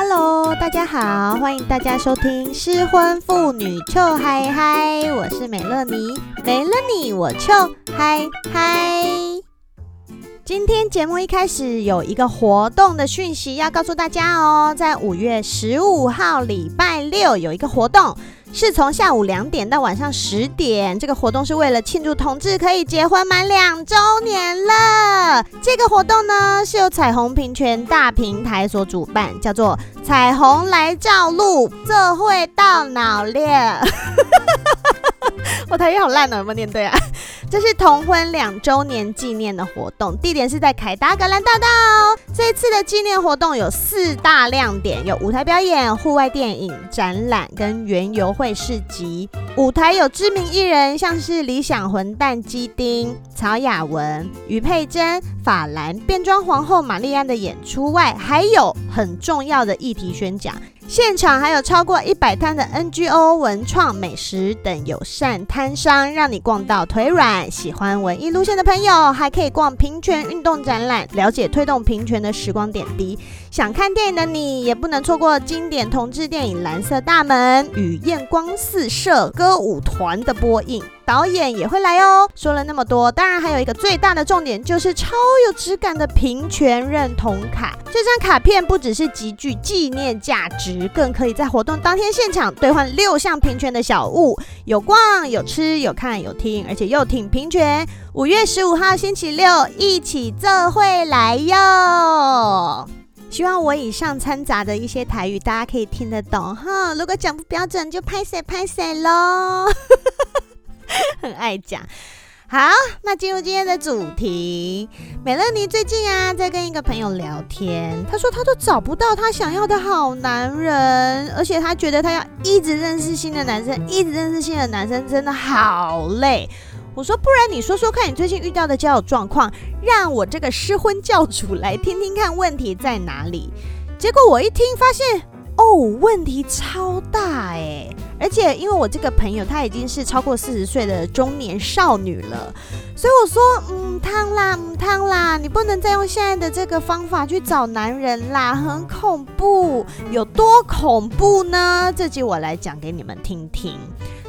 Hello，大家好，欢迎大家收听失婚妇女臭嗨嗨，我是美乐妮，没了你我臭嗨嗨。今天节目一开始有一个活动的讯息要告诉大家哦，在五月十五号礼拜六有一个活动。是从下午两点到晚上十点，这个活动是为了庆祝同志可以结婚满两周年了。这个活动呢是由彩虹平权大平台所主办，叫做“彩虹来照路，这会到脑裂”。我台语好烂啊，有没有念对啊？这是同婚两周年纪念的活动，地点是在凯达格兰大道。这次的纪念活动有四大亮点，有舞台表演、户外电影、展览跟园游会市集。舞台有知名艺人，像是理想混蛋基丁、曹雅文、余佩珍、法兰、变装皇后玛丽安的演出外，还有很重要的议题宣讲。现场还有超过一百摊的 NGO 文创美食等友善摊商，让你逛到腿软。喜欢文艺路线的朋友，还可以逛平权运动展览，了解推动平权的时光点滴。想看电影的你，也不能错过经典同志电影《蓝色大门》与艳光四射歌舞团的播映。导演也会来哦。说了那么多，当然还有一个最大的重点，就是超有质感的平权认同卡。这张卡片不只是极具纪念价值，更可以在活动当天现场兑换六项平权的小物，有逛、有吃、有看、有听，而且又挺平权。五月十五号星期六，一起做会来哟。希望我以上掺杂的一些台语，大家可以听得懂哈。如果讲不标准，就拍谢拍谢喽。很爱讲，好，那进入今天的主题。美乐妮最近啊，在跟一个朋友聊天，她说她都找不到她想要的好男人，而且她觉得她要一直认识新的男生，一直认识新的男生，真的好累。我说，不然你说说看你最近遇到的交友状况，让我这个失婚教主来听听看问题在哪里。结果我一听发现，哦，问题超大哎。而且，因为我这个朋友她已经是超过四十岁的中年少女了，所以我说，嗯，汤啦，嗯，汤啦，你不能再用现在的这个方法去找男人啦，很恐怖，有多恐怖呢？这集我来讲给你们听听。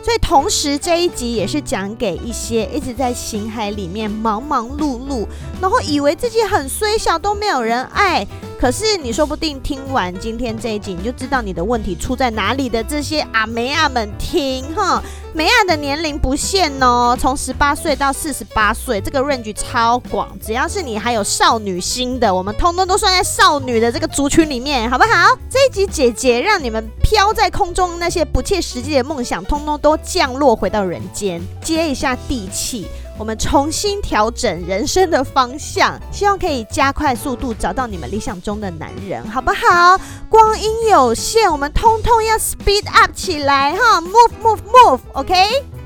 所以，同时这一集也是讲给一些一直在情海里面忙忙碌碌，然后以为自己很衰小都没有人爱。可是你说不定听完今天这一集，你就知道你的问题出在哪里的。这些阿妹仔们听哈，妹仔的年龄不限哦，从十八岁到四十八岁，这个 range 超广。只要是你还有少女心的，我们通通都算在少女的这个族群里面，好不好？这一集姐姐让你们飘在空中那些不切实际的梦想，通通都降落回到人间，接一下地气。我们重新调整人生的方向，希望可以加快速度找到你们理想中的男人，好不好？光阴有限，我们通通要 speed up 起来哈，move move move，OK？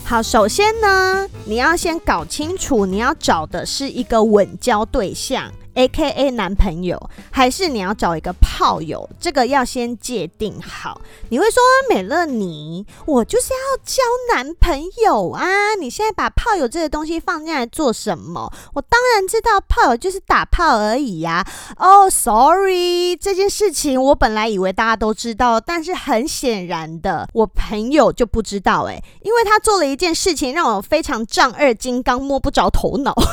好，首先呢，你要先搞清楚，你要找的是一个稳交对象。A.K.A 男朋友，还是你要找一个炮友？这个要先界定好。你会说美乐妮，我就是要交男朋友啊！你现在把炮友这个东西放进来做什么？我当然知道炮友就是打炮而已呀。哦，sorry，这件事情我本来以为大家都知道，但是很显然的，我朋友就不知道诶，因为他做了一件事情让我非常丈二金刚，摸不着头脑。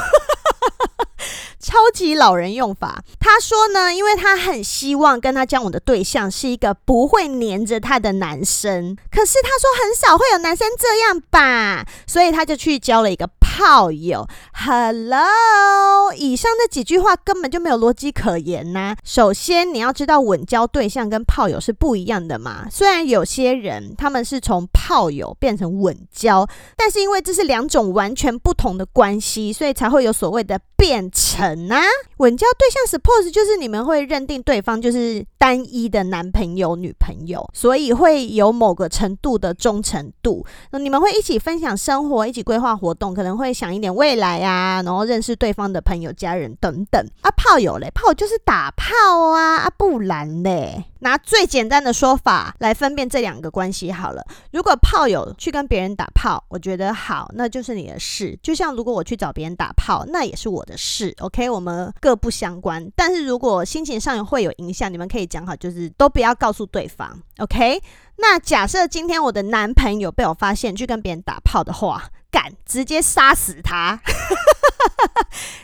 超级老人用法，他说呢，因为他很希望跟他交往的对象是一个不会黏着他的男生，可是他说很少会有男生这样吧，所以他就去交了一个炮友。Hello，以上这几句话根本就没有逻辑可言呐、首先，你要知道稳交对象跟炮友是不一样的嘛。虽然有些人他们是从炮友变成稳交，但是因为这是两种完全不同的关系，所以才会有所谓的变成。啊，稳交对象 suppose 就是你们会认定对方就是单一的男朋友、女朋友，所以会有某个程度的忠诚度。那你们会一起分享生活，一起规划活动，可能会会想一点未来啊，然后认识对方的朋友、家人等等。啊，炮友嘞，炮友就是打炮啊，啊，不然嘞。拿最简单的说法来分辨这两个关系好了。如果炮友去跟别人打炮，我觉得好，那就是你的事。就像如果我去找别人打炮，那也是我的事。OK，我们各不相关。但是如果心情上会有影响，你们可以讲好，就是都不要告诉对方。OK，那假设今天我的男朋友被我发现去跟别人打炮的话，敢，直接杀死他。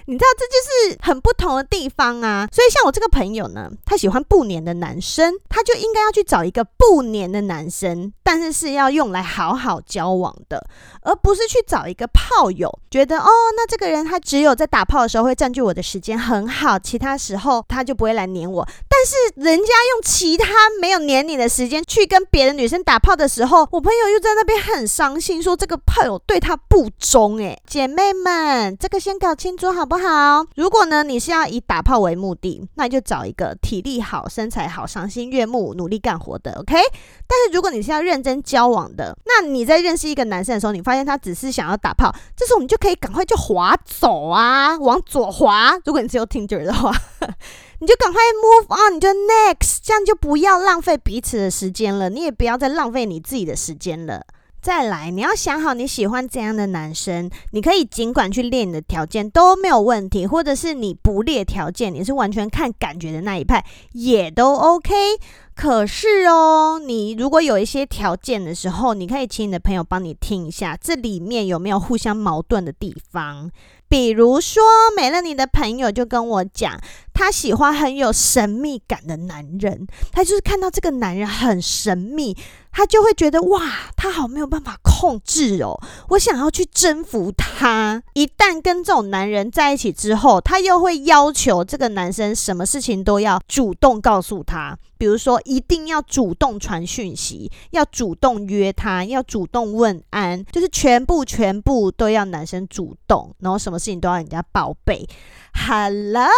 你知道这就是很不同的地方啊，所以像我这个朋友呢，他喜欢不黏的男生，他就应该要去找一个不黏的男生，但是是要用来好好交往的，而不是去找一个炮友，觉得哦，那这个人他只有在打炮的时候会占据我的时间很好，其他时候他就不会来黏我。但是人家用其他没有黏你的时间去跟别女生打炮的时候，我朋友又在那边很伤心，说这个炮友对他不忠。诶，姐妹们，这个先搞清楚好不好？如果呢，你是要以打炮为目的，那你就找一个体力好、身材好、赏心悦目、努力干活的，OK？但是如果你是要认真交往的，那你在认识一个男生的时候，你发现他只是想要打炮，这时候我们就可以赶快就划走啊，往左滑。如果你是有 Tinder 的话，你就赶快 move on，你就 next，这样就不要浪费彼此的时间了，你也不要再浪费你自己的时间了。再来，你要想好你喜欢怎样的男生，你可以尽管去列你的条件都没有问题，或者是你不列条件，你是完全看感觉的那一派，也都 OK。可是哦，你如果有一些条件的时候，你可以请你的朋友帮你听一下，这里面有没有互相矛盾的地方。比如说，美乐妮的朋友就跟我讲，他喜欢很有神秘感的男人，他就是看到这个男人很神秘，他就会觉得哇，他好没有办法控制哦，我想要去征服他。一旦跟这种男人在一起之后，他又会要求这个男生什么事情都要主动告诉他。比如说，一定要主动传讯息，要主动约他，要主动问安，就是全部全部都要男生主动，然后什么事情都要人家报备。Hello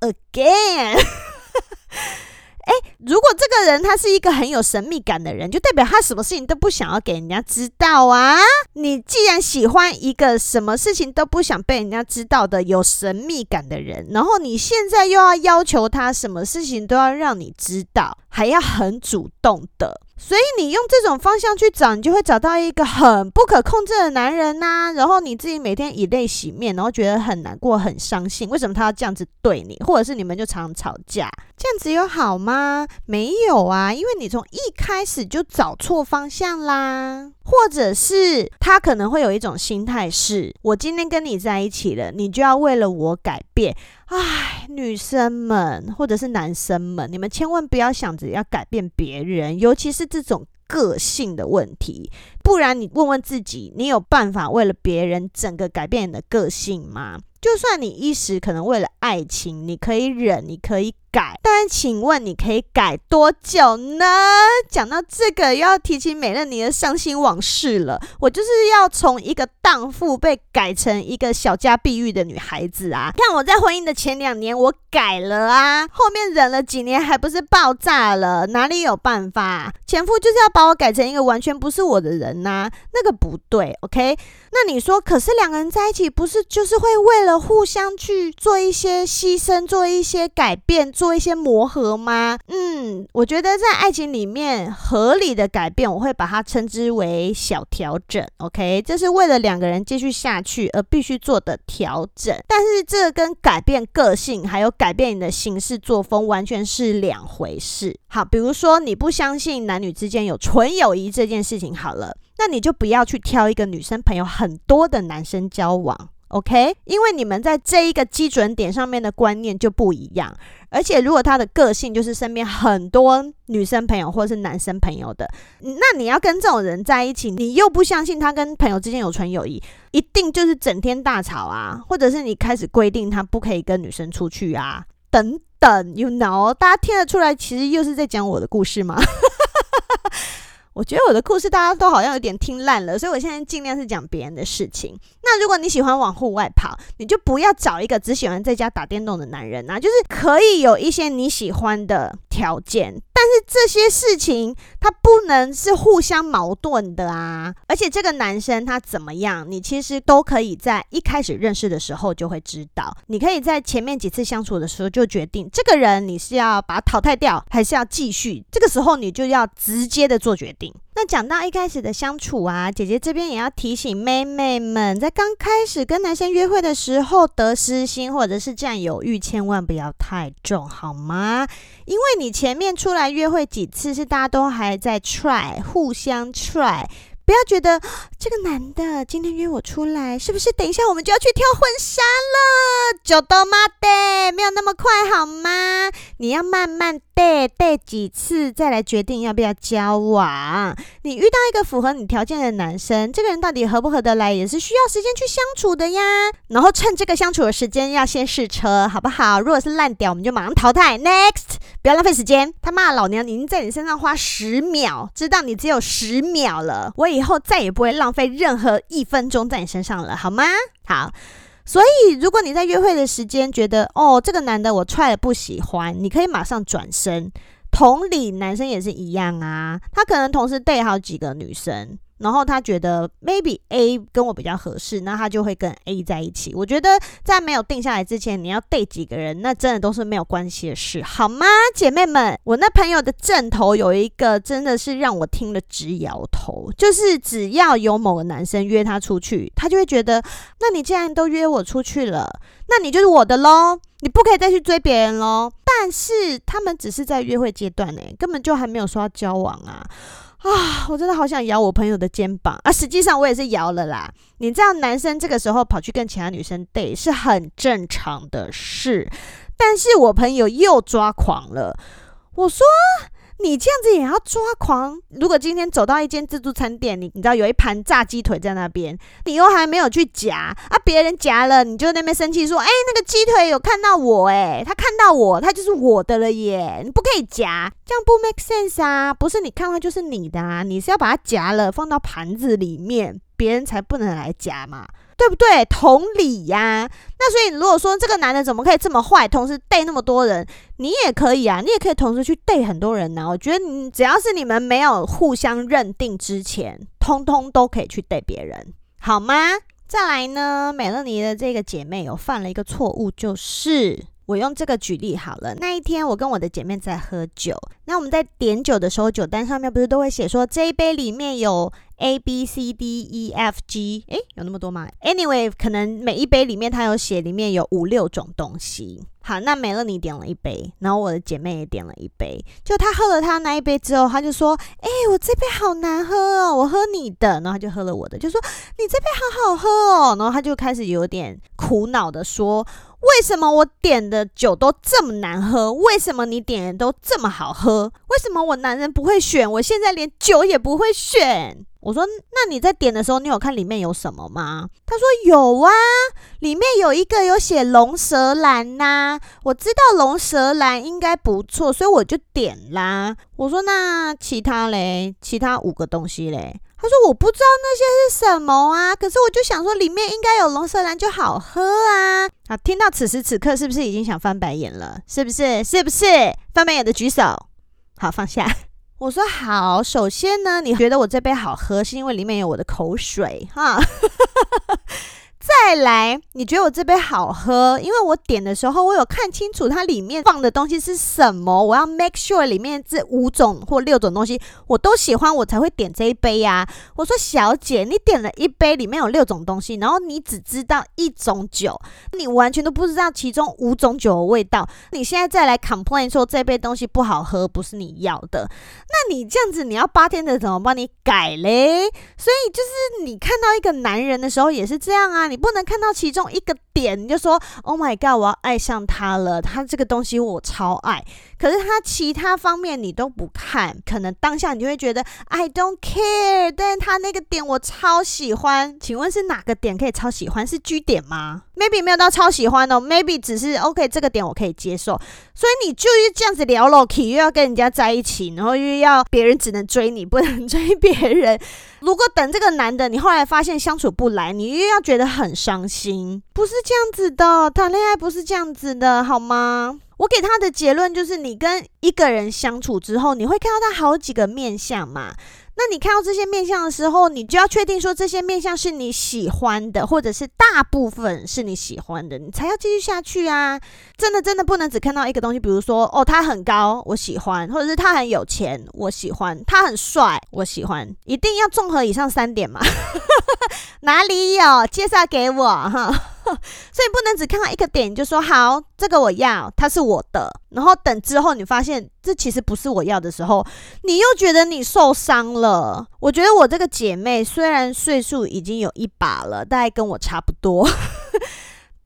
again。诶，如果这个人他是一个很有神秘感的人，就代表他什么事情都不想要给人家知道啊。你既然喜欢一个什么事情都不想被人家知道的有神秘感的人，然后你现在又要要求他什么事情都要让你知道，还要很主动的。所以你用这种方向去找，你就会找到一个很不可控制的男人呐、然后你自己每天以泪洗面，然后觉得很难过、很伤心。为什么他要这样子对你？或者是你们就常常吵架？这样子有好吗？没有啊，因为你从一开始就找错方向啦。或者是他可能会有一种心态是：我今天跟你在一起了，你就要为了我改变。唉，女生们或者是男生们，你们千万不要想着要改变别人，尤其是这种个性的问题。不然你问问自己，你有办法为了别人整个改变你的个性吗？就算你一时可能为了爱情，你可以忍，你可以。改，但请问你可以改多久呢？讲到这个，又要提起美乐妮的伤心往事了。我就是要从一个荡妇被改成一个小家碧玉的女孩子啊！看我在婚姻的前两年，我改了啊，后面忍了几年，还不是爆炸了？哪里有办法？前夫就是要把我改成一个完全不是我的人呐、那个不对，OK？那你说，可是两个人在一起，不是就是会为了互相去做一些牺牲，做一些改变？做一些磨合吗？嗯，我觉得在爱情里面合理的改变，我会把它称之为小调整。OK，这是为了两个人继续下去而必须做的调整。但是这跟改变个性还有改变你的行事作风完全是两回事。好，比如说你不相信男女之间有纯友谊这件事情，好了，那你就不要去挑一个女生朋友很多的男生交往。OK，因为你们在这一个基准点上面的观念就不一样，而且如果他的个性就是身边很多女生朋友或是男生朋友的，那你要跟这种人在一起，你又不相信他跟朋友之间有纯友谊，一定就是整天大吵啊，或者是你开始规定他不可以跟女生出去啊，等等，you know，大家听得出来，其实又是在讲我的故事吗？我觉得我的故事大家都好像有点听烂了，所以我现在尽量是讲别人的事情。那如果你喜欢往户外跑，你就不要找一个只喜欢在家打电动的男人啊，就是可以有一些你喜欢的条件。但是这些事情它不能是互相矛盾的啊！而且这个男生他怎么样，你其实都可以在一开始认识的时候就会知道。你可以在前面几次相处的时候就决定，这个人你是要把他淘汰掉，还是要继续。这个时候你就要直接的做决定。那讲到一开始的相处啊，姐姐这边也要提醒妹妹们，在刚开始跟男生约会的时候，得失心或者是占有欲千万不要太重，好吗？因为你前面出来约会几次是大家都还在 try，互相 try。不要觉得这个男的今天约我出来，是不是等一下我们就要去挑婚纱了？就都妈的，没有那么快好吗？你要慢慢带带几次，再来决定要不要交往。你遇到一个符合你条件的男生，这个人到底合不合得来，也是需要时间去相处的呀。然后趁这个相处的时间，要先试车，好不好？如果是烂屌，我们就马上淘汰，next，不要浪费时间。他骂，老娘已经在你身上花十秒，知道你只有十秒了，我。以后再也不会浪费任何一分钟在你身上了，好吗？好，所以如果你在约会的时间觉得哦，这个男的我踹了不喜欢，你可以马上转身。同理，男生也是一样啊，他可能同时对好几个女生。然后他觉得 maybe A 跟我比较合适，那他就会跟 A 在一起。我觉得在没有定下来之前，你要带几个人，那真的都是没有关系的事，好吗，姐妹们？我那朋友的正头有一个真的是让我听了直摇头，就是只要有某个男生约他出去，他就会觉得，那你既然都约我出去了，那你就是我的喽，你不可以再去追别人喽。但是他们只是在约会阶段呢，根本就还没有说要交往啊。啊，我真的好想摇我朋友的肩膀啊！实际上我也是摇了啦。你知道，男生这个时候跑去跟其他女生 d 是很正常的事，但是我朋友又抓狂了。我说。你这样子也要抓狂？如果今天走到一间自助餐店，你你知道有一盘炸鸡腿在那边，你又还没有去夹啊，别人夹了，你就那边生气说：“哎，那个鸡腿有看到我哎，他看到我，他就是我的了耶，你不可以夹，这样不 make sense 啊？不是你看到就是你的啊，你是要把它夹了放到盘子里面，别人才不能来夹嘛。”对不对？同理呀。那所以如果说这个男人怎么可以这么坏，同时对那么多人，你也可以啊，你也可以同时去对很多人呢。我觉得你只要是你们没有互相认定之前，通通都可以去对别人，好吗？再来呢，美乐妮的这个姐妹有犯了一个错误，就是。我用这个举例好了。那一天，我跟我的姐妹在喝酒。那我们在点酒的时候，酒单上面不是都会写说这一杯里面有 A B C D E F G？诶，有那么多吗？Anyway，可能每一杯里面它有写里面有五六种东西。好，那美乐你点了一杯，然后我的姐妹也点了一杯。就她喝了她那一杯之后，她就说：“诶，我这杯好难喝哦，我喝你的。”然后她就喝了我的，就说：“你这杯好好喝哦。”然后她就开始有点苦恼的说。为什么我点的酒都这么难喝？为什么你点的都这么好喝？为什么我男人不会选？我现在连酒也不会选。我说，那你在点的时候，你有看里面有什么吗？他说有啊，里面有一个有写龙舌兰呐。我知道龙舌兰应该不错，所以我就点啦。我说，那其他嘞？其他五个东西嘞？他说：“我不知道那些是什么啊，可是我就想说里面应该有龙舌兰就好喝啊。”好，听到此时此刻是不是已经想翻白眼了？是不是？是不是？翻白眼的举手。好，放下。我说好，首先呢，你觉得我这杯好喝，是因为里面有我的口水哈。再来，你觉得我这杯好喝？因为我点的时候，我有看清楚它里面放的东西是什么。我要 make sure 里面这五种或六种东西我都喜欢，我才会点这一杯呀。我说小姐，你点了一杯，里面有六种东西，然后你只知道一种酒，你完全都不知道其中五种酒的味道。你现在再来 complain 说这杯东西不好喝，不是你要的，那你这样子，你要八天的怎么帮你改嘞？所以就是你看到一个男人的时候也是这样啊。你不能看到其中一个点，你就说 “Oh my God”，我要爱上他了。他这个东西我超爱，可是他其他方面你都不看，可能当下你就会觉得 “I don't care”，但是他那个点我超喜欢。请问是哪个点可以超喜欢？是 G 点吗？Maybe 没有到超喜欢哦，Maybe 只是 OK，这个点我可以接受。所以你就是这样子聊了，K 又要跟人家在一起，然后又要别人只能追你，不能追别人。如果等这个男的，你后来发现相处不来，你又要觉得很伤心。不是这样子的，谈恋爱不是这样子的，好吗？我给他的结论就是，你跟一个人相处之后，你会看到他好几个面相嘛。那你看到这些面相的时候，你就要确定说这些面相是你喜欢的，或者是大部分是你喜欢的，你才要继续下去啊！真的真的不能只看到一个东西，比如说哦，他很高，我喜欢；或者是他很有钱，我喜欢；他很帅，我喜欢。一定要综合以上三点嘛？哪里有？介绍给我哈！所以不能只看到一个点就说好，这个我要，它是我的。然后等之后你发现这其实不是我要的时候，你又觉得你受伤了。我觉得我这个姐妹虽然岁数已经有一把了，大概跟我差不多。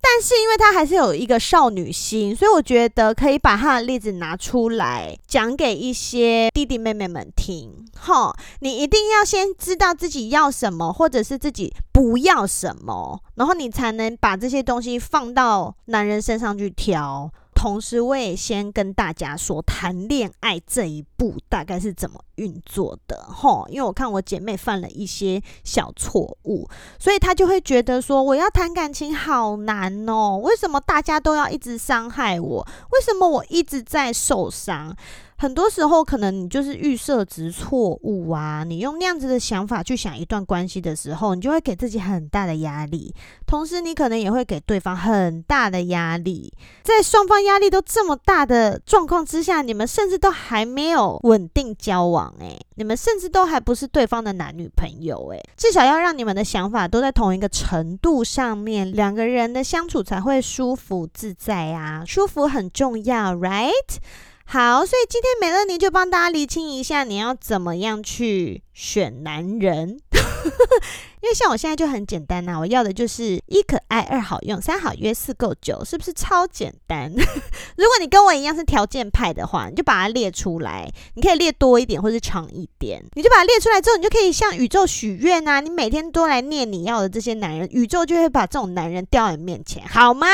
但是因为她还是有一个少女心，所以我觉得可以把她的例子拿出来讲给一些弟弟妹妹们听。吼，你一定要先知道自己要什么，或者是自己不要什么，然后你才能把这些东西放到男人身上去挑。同时，我也先跟大家说，谈恋爱这一步大概是怎么运作的，吼，因为我看我姐妹犯了一些小错误，所以她就会觉得说，我要谈感情好难哦，为什么大家都要一直伤害我？为什么我一直在受伤？很多时候，可能你就是预设值错误啊！你用那样子的想法去想一段关系的时候，你就会给自己很大的压力，同时你可能也会给对方很大的压力。在双方压力都这么大的状况之下，你们甚至都还没有稳定交往，诶，你们甚至都还不是对方的男女朋友，诶，至少要让你们的想法都在同一个程度上面，两个人的相处才会舒服自在啊！舒服很重要，right？好，所以今天美乐妮就帮大家厘清一下，你要怎么样去选男人。因为像我现在就很简单呐、啊，我要的就是一可爱、二好用、三好约、四够久，是不是超简单？如果你跟我一样是条件派的话，你就把它列出来，你可以列多一点或是长一点，你就把它列出来之后，你就可以向宇宙许愿呐，你每天都来念你要的这些男人，宇宙就会把这种男人掉在你面前，好吗？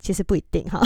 其实不一定哈。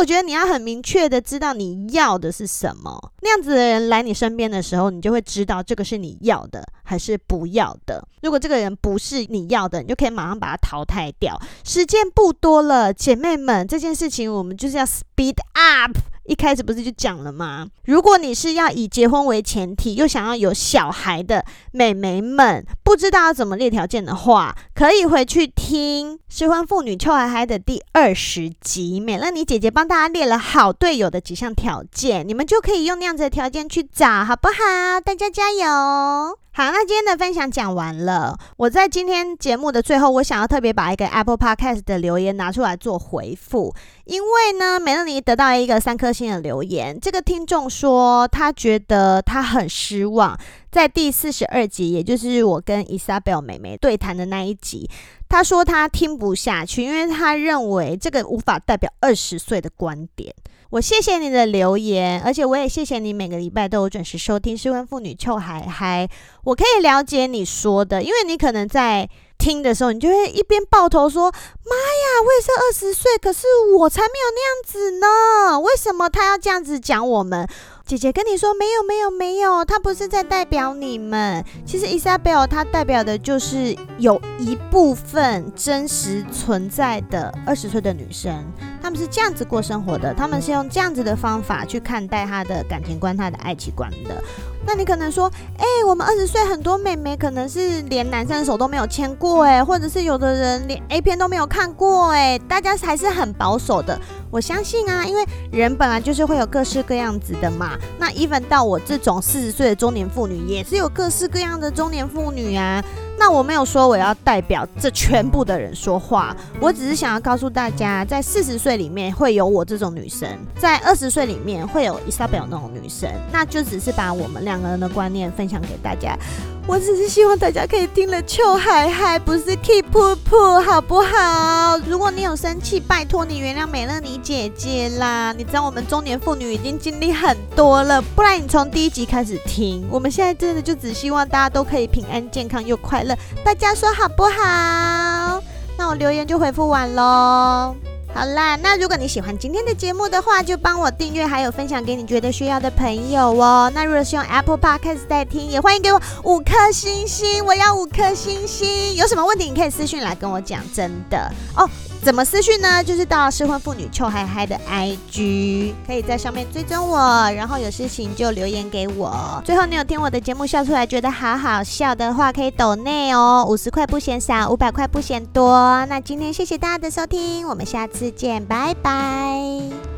我觉得你要很明确的知道你要的是什么，那样子的人来你身边的时候，你就会知道这个是你要的还是不要的。如果这个人不是你要的，你就可以马上把他淘汰掉。时间不多了，姐妹们，这件事情我们就是要 speed up。一开始不是就讲了吗？如果你是要以结婚为前提，又想要有小孩的美眉们，不知道要怎么列条件的话，可以回去听《失婚妇女 Chill High High》的第二十集，美乐你姐姐帮大家列了好队友的几项条件，你们就可以用那样子的条件去找，好不好？大家加油！好，那今天的分享讲完了。我在今天节目的最后，我想要特别把一个 Apple Podcast 的留言拿出来做回复，因为呢，美乐妮得到一个三颗星的留言。这个听众说，他觉得他很失望，在第四十二集，也就是我跟 Isabel 妹妹对谈的那一集，他说他听不下去，因为他认为这个无法代表二十岁的观点。我谢谢你的留言，而且我也谢谢你每个礼拜都有准时收听《失婚妇女臭嗨嗨》。我可以了解你说的，因为你可能在听的时候，你就会一边抱头说：“妈呀，我也是二十岁，可是我才没有那样子呢，为什么他要这样子讲我们？”姐姐跟你说没有没有没有，她不是在代表你们。其实 Isabel 她代表的就是有一部分真实存在的二十岁的女生，她们是这样子过生活的，她们是用这样子的方法去看待她的感情观、她的爱情观的。那你可能说，哎、我们二十岁很多妹妹可能是连男生的手都没有牵过，哎，或者是有的人连 A 片都没有看过，哎，大家还是很保守的。我相信啊，因为人本来就是会有各式各样子的嘛。那 even 到我这种四十岁的中年妇女，也是有各式各样的中年妇女啊。那我没有说我要代表这全部的人说话，我只是想要告诉大家，在四十岁里面会有我这种女生，在二十岁里面会有 Isabel 那种女生，那就只是把我们两个人的观念分享给大家。我只是希望大家可以听了秋海海，不是 keep 噗噗，好不好？如果你有生气，拜托你原谅美乐妮姐姐啦。你知道我们中年妇女已经经历很多了，不然你从第一集开始听。我们现在真的就只希望大家都可以平安健康又快乐，大家说好不好？那我留言就回复完喽。好啦，那如果你喜欢今天的节目的话，就帮我订阅，还有分享给你觉得需要的朋友哦。那如果是用 Apple Podcast 在听，也欢迎给我五颗星星，我要五颗星星。有什么问题，你可以私讯来跟我讲，真的哦。怎么私讯呢？就是到失婚妇女臭嗨嗨的 IG，可以在上面追踪我，然后有事情就留言给我。最后，你有听我的节目笑出来，觉得好好笑的话，可以抖内哦，五十块不嫌少，五百块不嫌多。那今天谢谢大家的收听，我们下次见，拜拜。